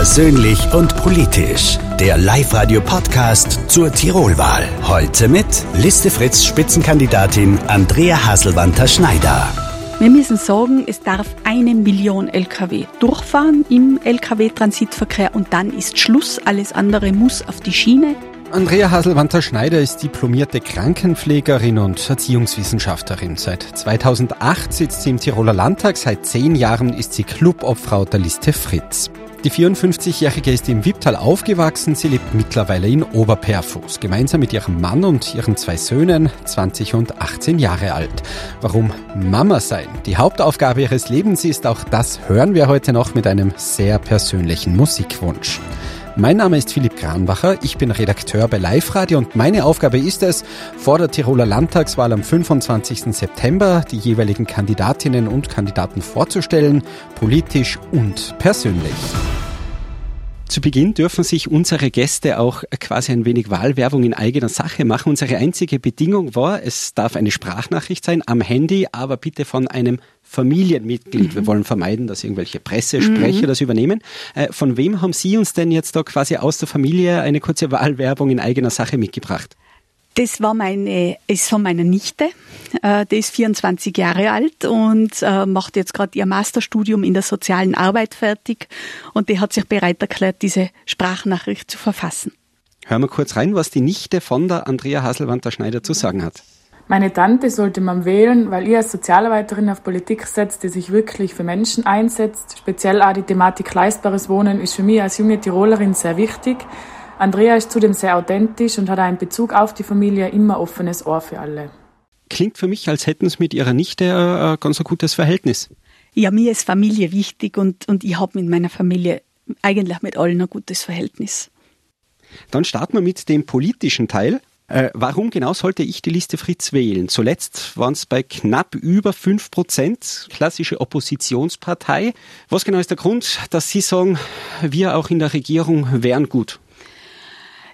Persönlich und politisch. Der Live-Radio-Podcast zur Tirolwahl. Heute mit Liste Fritz Spitzenkandidatin Andrea Haselwanter Schneider. Wir müssen sagen, es darf eine Million Lkw durchfahren im Lkw-Transitverkehr und dann ist Schluss. Alles andere muss auf die Schiene. Andrea Haselwanter-Schneider ist diplomierte Krankenpflegerin und Erziehungswissenschaftlerin. Seit 2008 sitzt sie im Tiroler Landtag, seit zehn Jahren ist sie Clubobfrau der Liste Fritz. Die 54-Jährige ist im Wipptal aufgewachsen, sie lebt mittlerweile in Oberperfuß, gemeinsam mit ihrem Mann und ihren zwei Söhnen, 20 und 18 Jahre alt. Warum Mama sein die Hauptaufgabe ihres Lebens ist, auch das hören wir heute noch mit einem sehr persönlichen Musikwunsch. Mein Name ist Philipp Kranbacher, ich bin Redakteur bei Live Radio und meine Aufgabe ist es, vor der Tiroler Landtagswahl am 25. September die jeweiligen Kandidatinnen und Kandidaten vorzustellen, politisch und persönlich. Zu Beginn dürfen sich unsere Gäste auch quasi ein wenig Wahlwerbung in eigener Sache machen. Unsere einzige Bedingung war, es darf eine Sprachnachricht sein am Handy, aber bitte von einem Familienmitglied. Mhm. Wir wollen vermeiden, dass irgendwelche Pressesprecher mhm. das übernehmen. Äh, von wem haben Sie uns denn jetzt da quasi aus der Familie eine kurze Wahlwerbung in eigener Sache mitgebracht? Das war meine, ist von meiner Nichte. Äh, die ist 24 Jahre alt und äh, macht jetzt gerade ihr Masterstudium in der sozialen Arbeit fertig. Und die hat sich bereit erklärt, diese Sprachnachricht zu verfassen. Hören wir kurz rein, was die Nichte von der Andrea Haselwanter-Schneider zu sagen hat. Meine Tante sollte man wählen, weil ihr als Sozialarbeiterin auf Politik setzt, die sich wirklich für Menschen einsetzt. Speziell auch die Thematik leistbares Wohnen ist für mich als junge Tirolerin sehr wichtig. Andrea ist zudem sehr authentisch und hat einen Bezug auf die Familie immer offenes Ohr für alle. Klingt für mich, als hätten Sie mit Ihrer Nichte ein ganz ein gutes Verhältnis. Ja, mir ist Familie wichtig und, und ich habe mit meiner Familie eigentlich mit allen ein gutes Verhältnis. Dann starten wir mit dem politischen Teil. Äh, warum genau sollte ich die Liste Fritz wählen? Zuletzt waren es bei knapp über 5 Prozent, klassische Oppositionspartei. Was genau ist der Grund, dass Sie sagen, wir auch in der Regierung wären gut?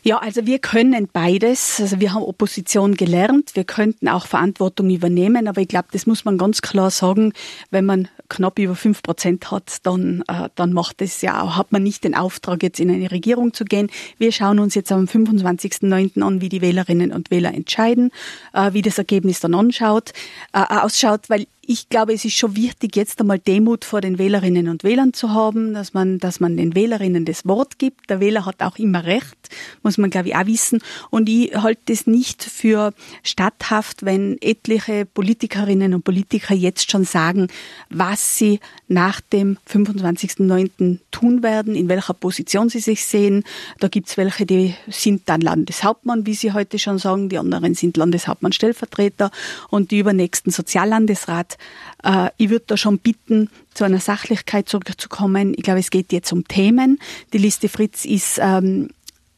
Ja, also wir können beides. Also wir haben Opposition gelernt, wir könnten auch Verantwortung übernehmen, aber ich glaube, das muss man ganz klar sagen, wenn man knapp über fünf Prozent hat, dann, äh, dann macht es ja auch, hat man nicht den Auftrag, jetzt in eine Regierung zu gehen. Wir schauen uns jetzt am 25.09. an, wie die Wählerinnen und Wähler entscheiden, äh, wie das Ergebnis dann anschaut, äh, ausschaut, weil ich glaube, es ist schon wichtig, jetzt einmal Demut vor den Wählerinnen und Wählern zu haben, dass man, dass man den Wählerinnen das Wort gibt. Der Wähler hat auch immer Recht, muss man, glaube ich, auch wissen. Und ich halte es nicht für statthaft, wenn etliche Politikerinnen und Politiker jetzt schon sagen, was sie nach dem 25.09. tun werden, in welcher Position sie sich sehen. Da gibt's welche, die sind dann Landeshauptmann, wie sie heute schon sagen. Die anderen sind Landeshauptmann-Stellvertreter und die übernächsten Soziallandesrat äh, ich würde da schon bitten, zu einer Sachlichkeit zurückzukommen. Ich glaube, es geht jetzt um Themen. Die Liste Fritz ist ähm,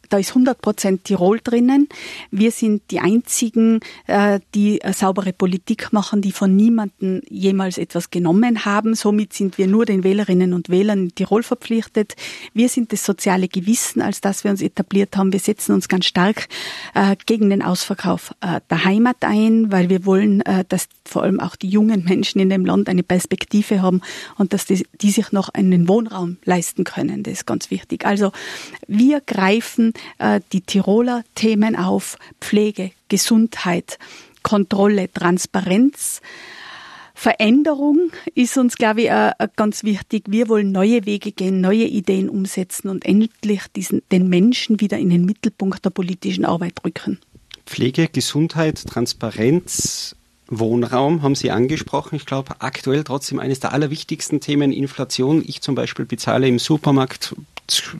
da ist 100 Prozent Tirol drinnen. Wir sind die einzigen, äh, die saubere Politik machen, die von niemandem jemals etwas genommen haben. Somit sind wir nur den Wählerinnen und Wählern in Tirol verpflichtet. Wir sind das soziale Gewissen, als das wir uns etabliert haben. Wir setzen uns ganz stark äh, gegen den Ausverkauf äh, der Heimat ein, weil wir wollen, dass vor allem auch die jungen Menschen in dem Land eine Perspektive haben und dass die, die sich noch einen Wohnraum leisten können. Das ist ganz wichtig. Also wir greifen äh, die Tiroler Themen auf Pflege, Gesundheit, Kontrolle, Transparenz. Veränderung ist uns, glaube ich, äh, ganz wichtig. Wir wollen neue Wege gehen, neue Ideen umsetzen und endlich diesen, den Menschen wieder in den Mittelpunkt der politischen Arbeit rücken. Pflege, Gesundheit, Transparenz, Wohnraum haben Sie angesprochen. Ich glaube, aktuell trotzdem eines der allerwichtigsten Themen Inflation. Ich zum Beispiel bezahle im Supermarkt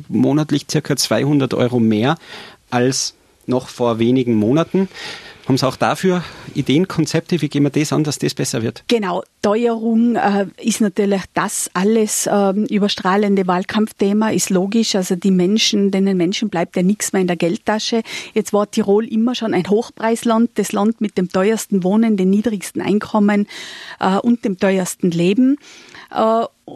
monatlich circa 200 Euro mehr als noch vor wenigen Monaten. Haben Sie auch dafür Ideen, Konzepte? Wie gehen wir das an, dass das besser wird? Genau, Teuerung äh, ist natürlich das alles äh, überstrahlende Wahlkampfthema, ist logisch. Also die Menschen, denen Menschen bleibt ja nichts mehr in der Geldtasche. Jetzt war Tirol immer schon ein Hochpreisland, das Land mit dem teuersten Wohnen, den niedrigsten Einkommen äh, und dem teuersten Leben.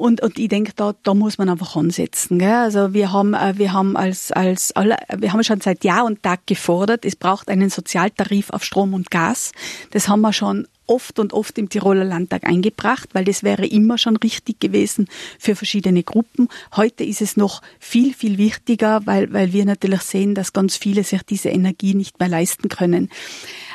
Und, und ich denke, da, da muss man einfach ansetzen. Gell? Also wir haben, äh, wir haben als, als alle, wir haben schon seit Jahr und Tag gefordert, es braucht einen Sozialtarif auf Strom und Gas. Das haben wir schon oft und oft im Tiroler Landtag eingebracht, weil das wäre immer schon richtig gewesen für verschiedene Gruppen. Heute ist es noch viel, viel wichtiger, weil, weil wir natürlich sehen, dass ganz viele sich diese Energie nicht mehr leisten können.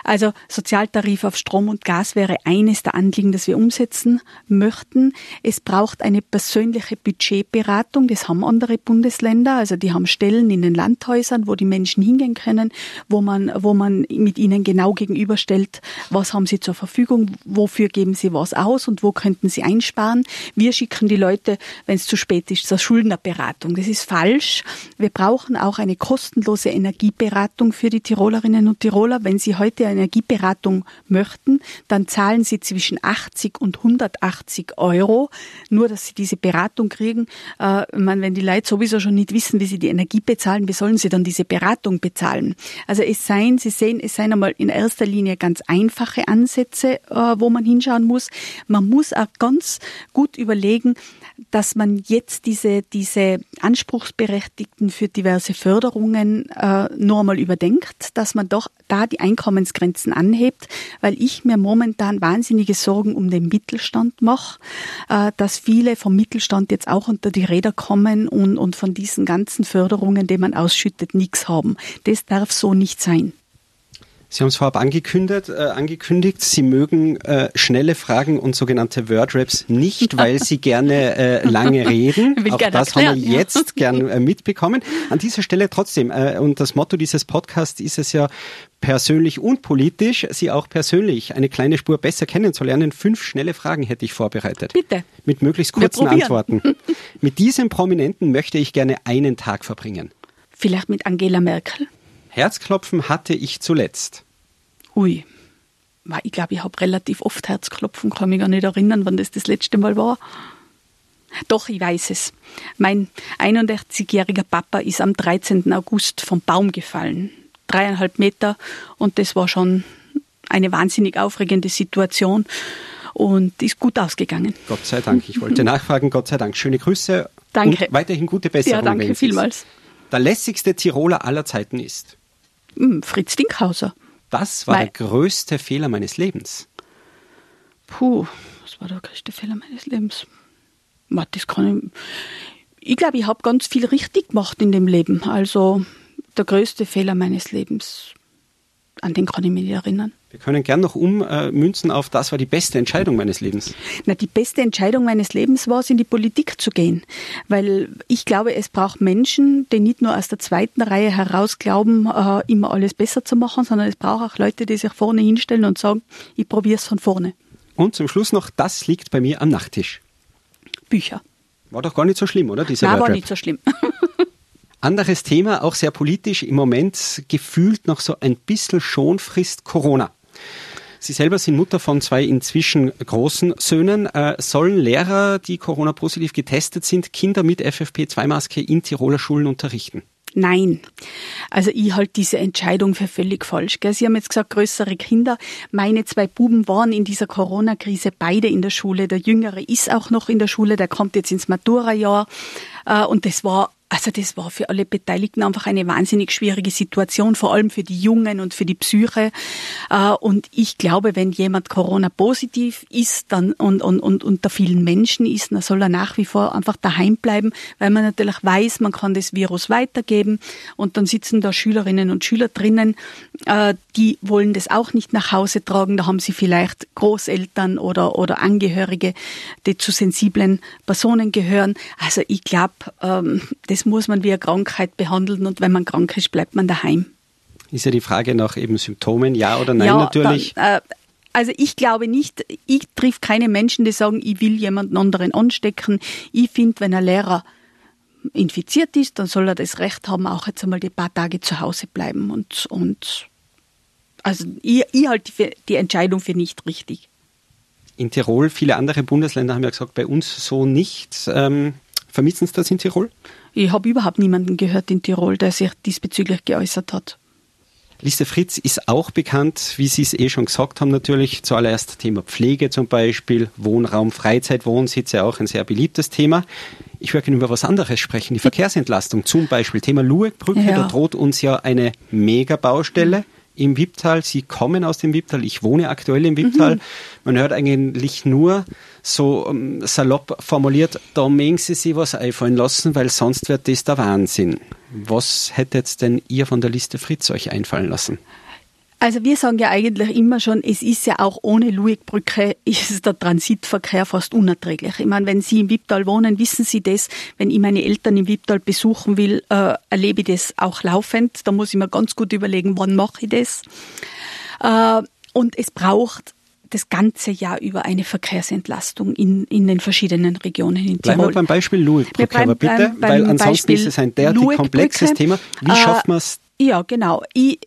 Also Sozialtarif auf Strom und Gas wäre eines der Anliegen, das wir umsetzen möchten. Es braucht eine persönliche Budgetberatung. Das haben andere Bundesländer. Also die haben Stellen in den Landhäusern, wo die Menschen hingehen können, wo man, wo man mit ihnen genau gegenüberstellt, was haben sie zur Verfügung, wofür geben sie was aus und wo könnten sie einsparen. Wir schicken die Leute, wenn es zu spät ist, zur Schuldnerberatung. Das ist falsch. Wir brauchen auch eine kostenlose Energieberatung für die Tirolerinnen und Tiroler. Wenn sie heute Energieberatung möchten, dann zahlen sie zwischen 80 und 180 Euro, nur dass sie diese Beratung kriegen. Äh, meine, wenn die Leute sowieso schon nicht wissen, wie sie die Energie bezahlen, wie sollen sie dann diese Beratung bezahlen? Also es seien, Sie sehen, es seien einmal in erster Linie ganz einfache Ansätze, äh, wo man hinschauen muss. Man muss auch ganz gut überlegen, dass man jetzt diese, diese Anspruchsberechtigten für diverse Förderungen äh, nur einmal überdenkt, dass man doch da die Einkommensgrenzen anhebt, weil ich mir momentan wahnsinnige Sorgen um den Mittelstand mache, äh, dass viele vom Mittelstand jetzt auch unter die Räder kommen und, und von diesen ganzen Förderungen, die man ausschüttet, nichts haben. Das darf so nicht sein. Sie haben es vorab angekündigt, äh, angekündigt, Sie mögen äh, schnelle Fragen und sogenannte Wordraps nicht, weil Sie gerne äh, lange reden. Auch das erklären, haben wir ja. jetzt gern äh, mitbekommen. An dieser Stelle trotzdem, äh, und das Motto dieses Podcasts ist es ja, persönlich und politisch, Sie auch persönlich eine kleine Spur besser kennenzulernen. Fünf schnelle Fragen hätte ich vorbereitet. Bitte. Mit möglichst kurzen Antworten. Mit diesem Prominenten möchte ich gerne einen Tag verbringen. Vielleicht mit Angela Merkel. Herzklopfen hatte ich zuletzt. Ui. Ich glaube, ich habe relativ oft Herzklopfen, kann mich gar nicht erinnern, wann das das letzte Mal war. Doch, ich weiß es. Mein 81-jähriger Papa ist am 13. August vom Baum gefallen. Dreieinhalb Meter und das war schon eine wahnsinnig aufregende Situation und ist gut ausgegangen. Gott sei Dank. Ich wollte nachfragen, Gott sei Dank. Schöne Grüße. Danke. Und weiterhin gute Besserung. Ja, danke vielmals. Der lässigste Tiroler aller Zeiten ist? Hm, Fritz Dinkhauser. Das war Weil, der größte Fehler meines Lebens. Puh, was war der größte Fehler meines Lebens? Das kann ich, ich glaube, ich habe ganz viel richtig gemacht in dem Leben. Also der größte Fehler meines Lebens, an den kann ich mich erinnern. Wir können gern noch ummünzen auf, das war die beste Entscheidung meines Lebens. Na, die beste Entscheidung meines Lebens war es, in die Politik zu gehen. Weil ich glaube, es braucht Menschen, die nicht nur aus der zweiten Reihe heraus glauben, äh, immer alles besser zu machen, sondern es braucht auch Leute, die sich vorne hinstellen und sagen, ich probiere es von vorne. Und zum Schluss noch, das liegt bei mir am Nachttisch. Bücher. War doch gar nicht so schlimm, oder? Dieser Nein, war nicht so schlimm. Anderes Thema, auch sehr politisch, im Moment gefühlt noch so ein bisschen Schonfrist Corona. Sie selber sind Mutter von zwei inzwischen großen Söhnen. Äh, sollen Lehrer, die Corona-positiv getestet sind, Kinder mit FFP2-Maske in Tiroler Schulen unterrichten? Nein. Also ich halte diese Entscheidung für völlig falsch. Gell? Sie haben jetzt gesagt, größere Kinder. Meine zwei Buben waren in dieser Corona-Krise beide in der Schule. Der Jüngere ist auch noch in der Schule, der kommt jetzt ins Matura-Jahr. Äh, und das war also das war für alle Beteiligten einfach eine wahnsinnig schwierige Situation, vor allem für die Jungen und für die Psyche. Äh, und ich glaube, wenn jemand Corona-positiv ist dann und, und, und unter vielen Menschen ist, dann soll er nach wie vor einfach daheim bleiben, weil man natürlich weiß, man kann das Virus weitergeben. Und dann sitzen da Schülerinnen und Schüler drinnen, äh, die wollen das auch nicht nach Hause tragen. Da haben sie vielleicht Großeltern oder, oder Angehörige, die zu sensiblen Personen gehören. Also ich glaube, ähm, das muss man wie eine Krankheit behandeln und wenn man krank ist, bleibt man daheim. Ist ja die Frage nach eben Symptomen, ja oder nein ja, natürlich. Dann, äh, also ich glaube nicht, ich triff keine Menschen, die sagen, ich will jemanden anderen anstecken. Ich finde, wenn ein Lehrer infiziert ist, dann soll er das Recht haben, auch jetzt einmal die paar Tage zu Hause bleiben. Und, und also ich, ich halte die Entscheidung für nicht richtig. In Tirol, viele andere Bundesländer haben ja gesagt, bei uns so nicht. Ähm, vermissen Sie das in Tirol? Ich habe überhaupt niemanden gehört in Tirol, der sich diesbezüglich geäußert hat. Liste Fritz ist auch bekannt, wie Sie es eh schon gesagt haben, natürlich zuallererst Thema Pflege zum Beispiel, Wohnraum, Freizeit, Wohnsitz, ja auch ein sehr beliebtes Thema. Ich würde gerne über was anderes sprechen, die Verkehrsentlastung zum Beispiel, Thema Lueckbrücke, ja. da droht uns ja eine Megabaustelle. Im Wipptal. Sie kommen aus dem Wipptal. Ich wohne aktuell im Wipptal. Mhm. Man hört eigentlich nur so ähm, salopp formuliert, da mögen Sie sich was einfallen lassen, weil sonst wird das der Wahnsinn. Was hättet denn ihr von der Liste Fritz euch einfallen lassen? Also wir sagen ja eigentlich immer schon, es ist ja auch ohne Luigbrücke ist der Transitverkehr fast unerträglich. Ich meine, wenn Sie im Wipptal wohnen, wissen Sie das. Wenn ich meine Eltern im Wipptal besuchen will, äh, erlebe ich das auch laufend. Da muss ich mir ganz gut überlegen, wann mache ich das. Äh, und es braucht das ganze Jahr über eine Verkehrsentlastung in, in den verschiedenen Regionen in Tirol. Bleiben wir beim Beispiel Luigbrücke, aber bitte, weil ansonsten Beispiel ist es ein derartig komplexes Thema. Wie schafft man es? Ja, genau. Ich,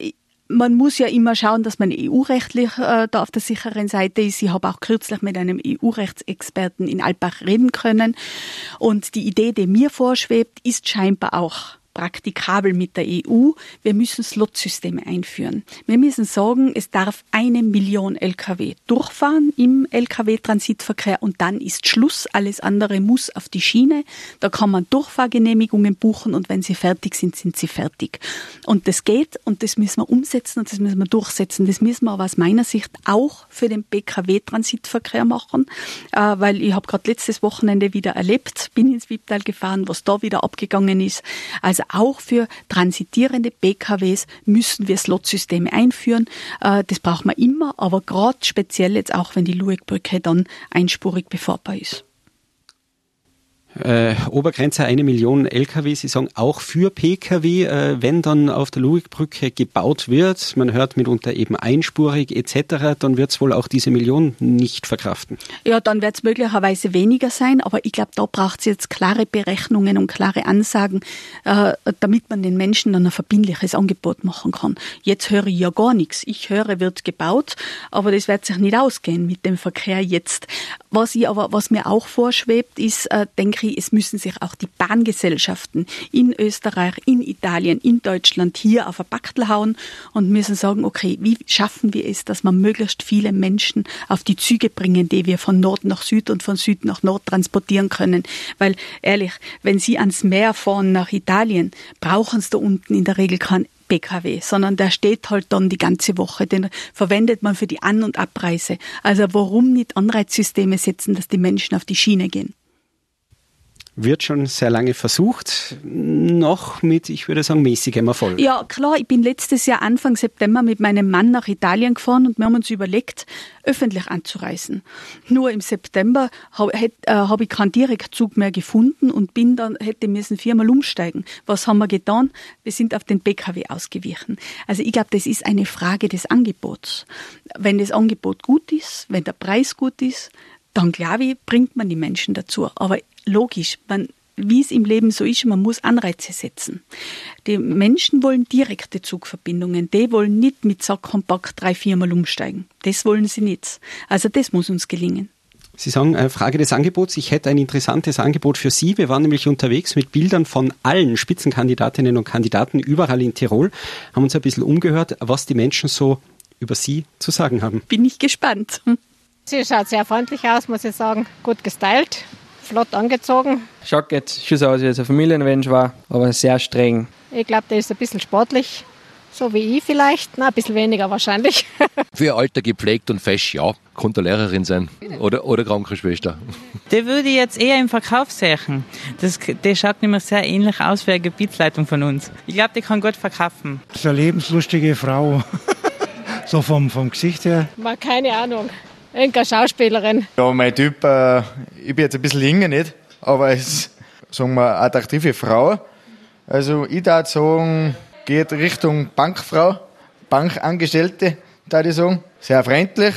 man muss ja immer schauen, dass man EU-rechtlich äh, da auf der sicheren Seite ist. Ich habe auch kürzlich mit einem EU-Rechtsexperten in Alpbach reden können. Und die Idee, die mir vorschwebt, ist scheinbar auch praktikabel mit der EU. Wir müssen Slotsysteme einführen. Wir müssen sagen, es darf eine Million Lkw durchfahren im Lkw-Transitverkehr und dann ist Schluss. Alles andere muss auf die Schiene. Da kann man Durchfahrgenehmigungen buchen und wenn sie fertig sind, sind sie fertig. Und das geht und das müssen wir umsetzen und das müssen wir durchsetzen. Das müssen wir aber aus meiner Sicht auch für den PKW-Transitverkehr machen, äh, weil ich habe gerade letztes Wochenende wieder erlebt, bin ins Wiebtal gefahren, was da wieder abgegangen ist. Also also auch für transitierende PKWs müssen wir Slotsysteme einführen. Äh, das braucht man immer, aber gerade speziell jetzt auch, wenn die Luegbrücke dann einspurig befahrbar ist äh, Obergrenze eine Million Lkw. Sie sagen auch für Pkw, äh, wenn dann auf der Luigbrücke gebaut wird, man hört mitunter eben einspurig etc., dann wird es wohl auch diese Million nicht verkraften. Ja, dann wird es möglicherweise weniger sein, aber ich glaube, da braucht es jetzt klare Berechnungen und klare Ansagen, äh, damit man den Menschen dann ein verbindliches Angebot machen kann. Jetzt höre ich ja gar nichts. Ich höre, wird gebaut, aber das wird sich nicht ausgehen mit dem Verkehr jetzt. Was ich aber, was mir auch vorschwebt, ist, äh, denke ich, es müssen sich auch die Bahngesellschaften in Österreich, in Italien, in Deutschland hier auf ein Backel hauen und müssen sagen, okay, wie schaffen wir es, dass wir möglichst viele Menschen auf die Züge bringen, die wir von Nord nach Süd und von Süd nach Nord transportieren können. Weil ehrlich, wenn Sie ans Meer fahren nach Italien, brauchen Sie da unten in der Regel keinen PKW, sondern der steht halt dann die ganze Woche. Den verwendet man für die An- und Abreise. Also warum nicht Anreizsysteme setzen, dass die Menschen auf die Schiene gehen? Wird schon sehr lange versucht, noch mit, ich würde sagen, mäßigem Erfolg. Ja, klar, ich bin letztes Jahr Anfang September mit meinem Mann nach Italien gefahren und wir haben uns überlegt, öffentlich anzureisen. Nur im September habe äh, hab ich keinen Direktzug mehr gefunden und bin dann, hätte müssen viermal umsteigen. Was haben wir getan? Wir sind auf den PKW ausgewichen. Also ich glaube, das ist eine Frage des Angebots. Wenn das Angebot gut ist, wenn der Preis gut ist, dann glaube ich, bringt man die Menschen dazu. Aber logisch, man, wie es im Leben so ist, man muss Anreize setzen. Die Menschen wollen direkte Zugverbindungen. Die wollen nicht mit Sackkompakt drei, viermal umsteigen. Das wollen sie nicht. Also das muss uns gelingen. Sie sagen, äh, Frage des Angebots. Ich hätte ein interessantes Angebot für Sie. Wir waren nämlich unterwegs mit Bildern von allen Spitzenkandidatinnen und Kandidaten überall in Tirol, haben uns ein bisschen umgehört, was die Menschen so über Sie zu sagen haben. Bin ich gespannt. Sie schaut sehr freundlich aus, muss ich sagen. Gut gestylt, flott angezogen. Schaut jetzt schon so aus, wie es ein Familienmensch war, aber sehr streng. Ich glaube, der ist ein bisschen sportlich, so wie ich vielleicht. Na, ein bisschen weniger wahrscheinlich. Für ihr Alter gepflegt und fesch, ja. Konnte Lehrerin sein oder, oder Krankenschwester. Der würde ich jetzt eher im Verkauf sehen. Das, der schaut nämlich sehr ähnlich aus wie eine Gebietsleitung von uns. Ich glaube, die kann gut verkaufen. Das ist eine lebenslustige Frau. so vom, vom Gesicht her. Mal keine Ahnung. Irgendeine Schauspielerin. Ja, mein Typ, äh, ich bin jetzt ein bisschen jünger nicht, aber es sagen wir, attraktive Frau. Also ich würde sagen, geht Richtung Bankfrau, Bankangestellte, da ich sagen. Sehr freundlich,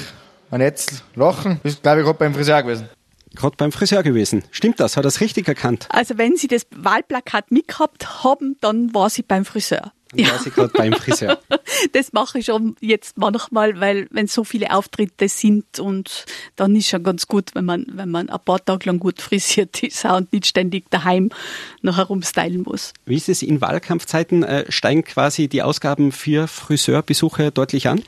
ein nettes Lachen. Ist, glaube ich, gerade beim Friseur gewesen. Gerade beim Friseur gewesen. Stimmt das? Hat er es richtig erkannt? Also wenn Sie das Wahlplakat mitgehabt haben, dann war sie beim Friseur. Dann ja. war sie gerade beim Friseur. das mache ich schon jetzt manchmal, weil wenn so viele Auftritte sind und dann ist schon ganz gut, wenn man, wenn man ein paar Tage lang gut frisiert ist und nicht ständig daheim noch herumstylen muss. Wie ist es in Wahlkampfzeiten? Äh, steigen quasi die Ausgaben für Friseurbesuche deutlich an?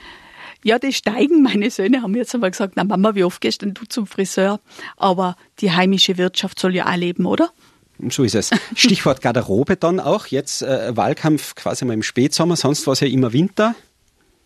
Ja, die steigen. Meine Söhne haben jetzt einmal gesagt, na Mama, wie oft gehst denn du zum Friseur? Aber die heimische Wirtschaft soll ja auch leben, oder? So ist es. Stichwort Garderobe dann auch. Jetzt äh, Wahlkampf quasi mal im Spätsommer, sonst war es ja immer Winter.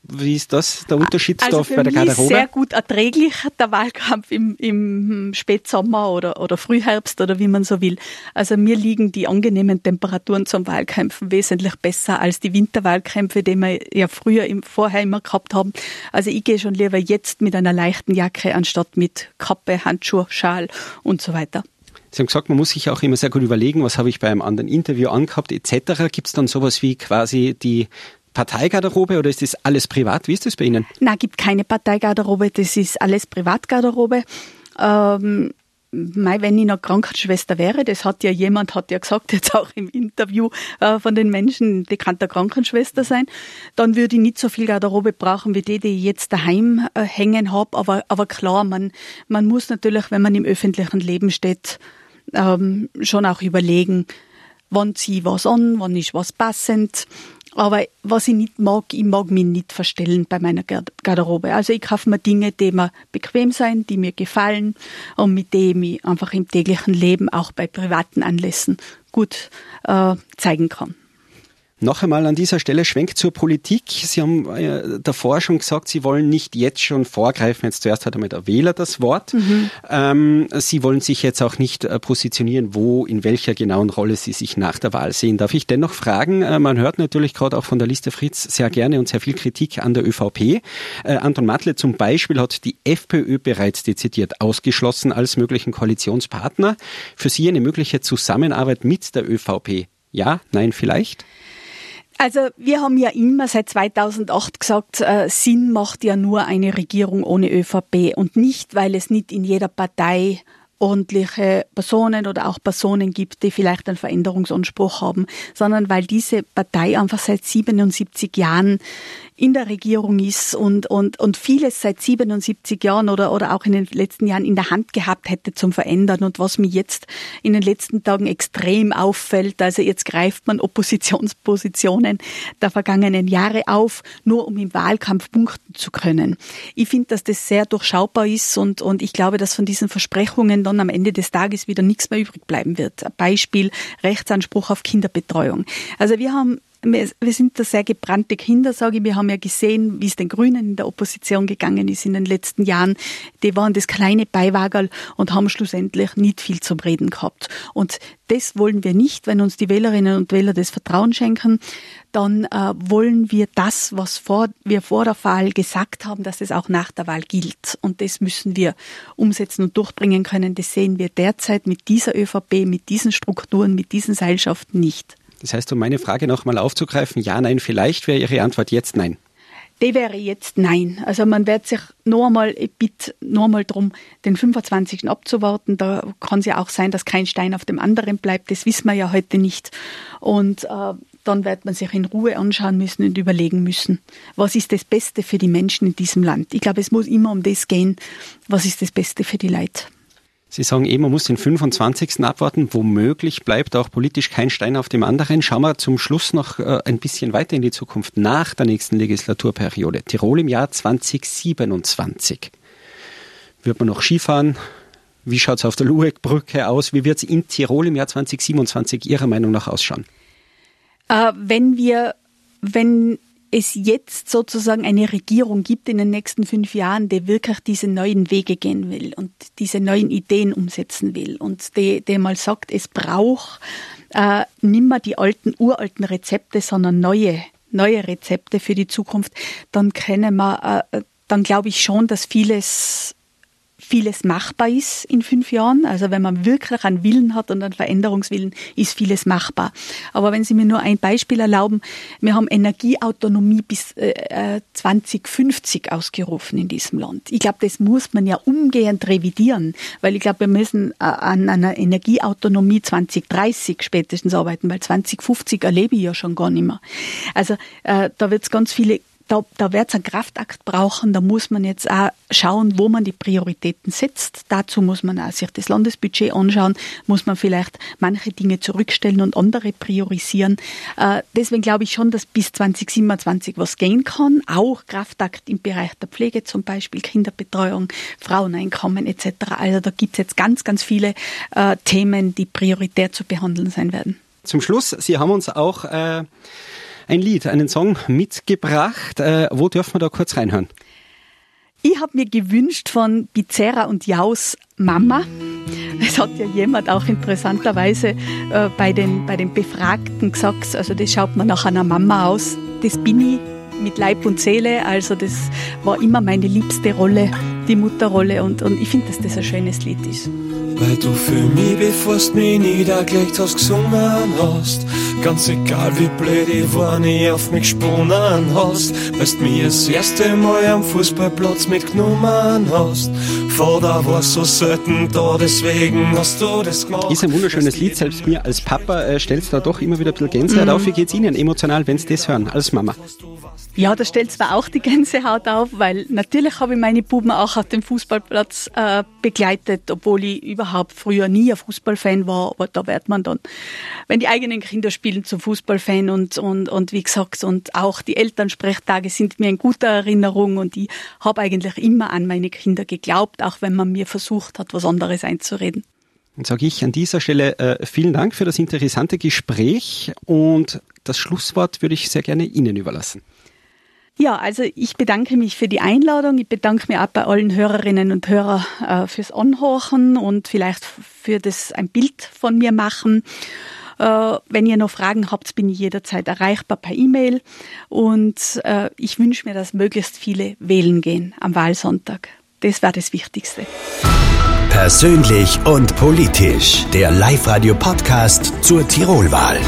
Wie ist das der Unterschied also bei der Garderobe? Ist sehr gut erträglich der Wahlkampf im, im Spätsommer oder, oder Frühherbst oder wie man so will. Also mir liegen die angenehmen Temperaturen zum Wahlkämpfen wesentlich besser als die Winterwahlkämpfe, die wir ja früher im, vorher immer gehabt haben. Also ich gehe schon lieber jetzt mit einer leichten Jacke anstatt mit Kappe, Handschuh, Schal und so weiter. Sie haben gesagt, man muss sich auch immer sehr gut überlegen, was habe ich bei einem anderen Interview angehabt etc. Gibt es dann sowas wie quasi die Parteigarderobe oder ist das alles privat? Wie ist das bei Ihnen? Nein, gibt keine Parteigarderobe, das ist alles Privatgarderobe. Ähm, wenn ich noch Krankenschwester wäre, das hat ja jemand, hat ja gesagt, jetzt auch im Interview äh, von den Menschen, die kann der Krankenschwester sein, dann würde ich nicht so viel Garderobe brauchen wie die, die ich jetzt daheim äh, hängen habe. Aber, aber klar, man, man muss natürlich, wenn man im öffentlichen Leben steht, ähm, schon auch überlegen, wann ziehe ich was an, wann ist was passend. Aber was ich nicht mag, ich mag mich nicht verstellen bei meiner Garderobe. Also ich kaufe mir Dinge, die mir bequem sein, die mir gefallen und mit denen ich einfach im täglichen Leben, auch bei privaten Anlässen, gut äh, zeigen kann. Noch einmal an dieser Stelle Schwenk zur Politik. Sie haben äh, davor schon gesagt, Sie wollen nicht jetzt schon vorgreifen. Jetzt zuerst hat einmal der Wähler das Wort. Mhm. Ähm, Sie wollen sich jetzt auch nicht äh, positionieren, wo, in welcher genauen Rolle Sie sich nach der Wahl sehen. Darf ich dennoch fragen? Äh, man hört natürlich gerade auch von der Liste Fritz sehr gerne und sehr viel Kritik an der ÖVP. Äh, Anton Matle zum Beispiel hat die FPÖ bereits dezidiert ausgeschlossen als möglichen Koalitionspartner. Für Sie eine mögliche Zusammenarbeit mit der ÖVP? Ja, nein, vielleicht? Also wir haben ja immer seit 2008 gesagt, äh, Sinn macht ja nur eine Regierung ohne ÖVP und nicht, weil es nicht in jeder Partei ordentliche Personen oder auch Personen gibt, die vielleicht einen Veränderungsanspruch haben, sondern weil diese Partei einfach seit 77 Jahren in der Regierung ist und, und, und vieles seit 77 Jahren oder, oder auch in den letzten Jahren in der Hand gehabt hätte zum Verändern. Und was mir jetzt in den letzten Tagen extrem auffällt, also jetzt greift man Oppositionspositionen der vergangenen Jahre auf, nur um im Wahlkampf punkten zu können. Ich finde, dass das sehr durchschaubar ist und, und ich glaube, dass von diesen Versprechungen dann am Ende des Tages wieder nichts mehr übrig bleiben wird. Beispiel Rechtsanspruch auf Kinderbetreuung. Also wir haben wir sind da sehr gebrannte Kinder, sage ich. Wir haben ja gesehen, wie es den Grünen in der Opposition gegangen ist in den letzten Jahren. Die waren das kleine Beiwagerl und haben schlussendlich nicht viel zum Reden gehabt. Und das wollen wir nicht, wenn uns die Wählerinnen und Wähler das Vertrauen schenken. Dann äh, wollen wir das, was vor, wir vor der Wahl gesagt haben, dass es auch nach der Wahl gilt. Und das müssen wir umsetzen und durchbringen können. Das sehen wir derzeit mit dieser ÖVP, mit diesen Strukturen, mit diesen Seilschaften nicht. Das heißt, um meine Frage nochmal aufzugreifen, ja, nein, vielleicht wäre Ihre Antwort jetzt nein. Die wäre jetzt nein. Also man wird sich nur einmal, ich bitte nur einmal darum, den 25. abzuwarten. Da kann es ja auch sein, dass kein Stein auf dem anderen bleibt. Das wissen wir ja heute nicht. Und äh, dann wird man sich in Ruhe anschauen müssen und überlegen müssen, was ist das Beste für die Menschen in diesem Land. Ich glaube, es muss immer um das gehen, was ist das Beste für die Leute. Sie sagen eben, man muss den 25. abwarten. Womöglich bleibt auch politisch kein Stein auf dem anderen. Schauen wir zum Schluss noch äh, ein bisschen weiter in die Zukunft nach der nächsten Legislaturperiode. Tirol im Jahr 2027. Wird man noch Skifahren? Wie schaut es auf der Lueckbrücke aus? Wie wird es in Tirol im Jahr 2027 Ihrer Meinung nach ausschauen? Äh, wenn wir, wenn es jetzt sozusagen eine Regierung gibt in den nächsten fünf Jahren, die wirklich diese neuen Wege gehen will und diese neuen Ideen umsetzen will und die, die mal sagt, es braucht äh, nimmer die alten, uralten Rezepte, sondern neue, neue Rezepte für die Zukunft, dann können wir, äh, dann glaube ich schon, dass vieles vieles machbar ist in fünf Jahren. Also wenn man wirklich einen Willen hat und einen Veränderungswillen, ist vieles machbar. Aber wenn Sie mir nur ein Beispiel erlauben, wir haben Energieautonomie bis äh, 2050 äh, ausgerufen in diesem Land. Ich glaube, das muss man ja umgehend revidieren, weil ich glaube, wir müssen äh, an einer Energieautonomie 2030 spätestens arbeiten, weil 2050 erlebe ich ja schon gar nicht mehr. Also äh, da wird es ganz viele da, da wird es einen Kraftakt brauchen. Da muss man jetzt auch schauen, wo man die Prioritäten setzt. Dazu muss man auch sich das Landesbudget anschauen, muss man vielleicht manche Dinge zurückstellen und andere priorisieren. Äh, deswegen glaube ich schon, dass bis 2027 was gehen kann. Auch Kraftakt im Bereich der Pflege zum Beispiel, Kinderbetreuung, Fraueneinkommen etc. Also da gibt es jetzt ganz, ganz viele äh, Themen, die prioritär zu behandeln sein werden. Zum Schluss, Sie haben uns auch äh ein Lied, einen Song mitgebracht. Äh, wo dürfen wir da kurz reinhören? Ich habe mir gewünscht von Bizerra und Jaus Mama. Es hat ja jemand auch interessanterweise äh, bei, den, bei den Befragten gesagt, also das schaut man nach einer Mama aus. Das bin ich mit Leib und Seele. Also das war immer meine liebste Rolle, die Mutterrolle. Und, und ich finde, dass das ein schönes Lied ist. Weil du für mich, bevor du mich niedergelegt hast, gesungen hast. Ganz egal wie blöd ich war, nie auf mich gesponnen hast. Weil du mir das erste Mal am Fußballplatz mitgenommen hast. Vater war so selten da, deswegen hast du das gemacht. Ist ein wunderschönes Lied, selbst mir als Papa äh, stellt da doch immer wieder ein bisschen Gänsehaut mhm. auf. Wie geht's Ihnen emotional, wenn Sie das hören, als Mama? Ja, da stellt zwar auch die Gänsehaut auf, weil natürlich habe ich meine Buben auch auf dem Fußballplatz äh, begleitet, obwohl ich überhaupt früher nie ein Fußballfan war. Aber da wird man dann, wenn die eigenen Kinder spielen, zum Fußballfan und, und, und wie gesagt, und auch die Elternsprechtage sind mir in guter Erinnerung und ich habe eigentlich immer an meine Kinder geglaubt, auch wenn man mir versucht hat, was anderes einzureden. Dann sage ich an dieser Stelle äh, vielen Dank für das interessante Gespräch und das Schlusswort würde ich sehr gerne Ihnen überlassen. Ja, also ich bedanke mich für die Einladung. Ich bedanke mich auch bei allen Hörerinnen und Hörern äh, fürs Anhorchen und vielleicht für das ein Bild von mir machen. Äh, wenn ihr noch Fragen habt, bin ich jederzeit erreichbar per E-Mail. Und äh, ich wünsche mir, dass möglichst viele wählen gehen am Wahlsonntag. Das wäre das Wichtigste. Persönlich und politisch. Der Live-Radio-Podcast zur Tirolwahl.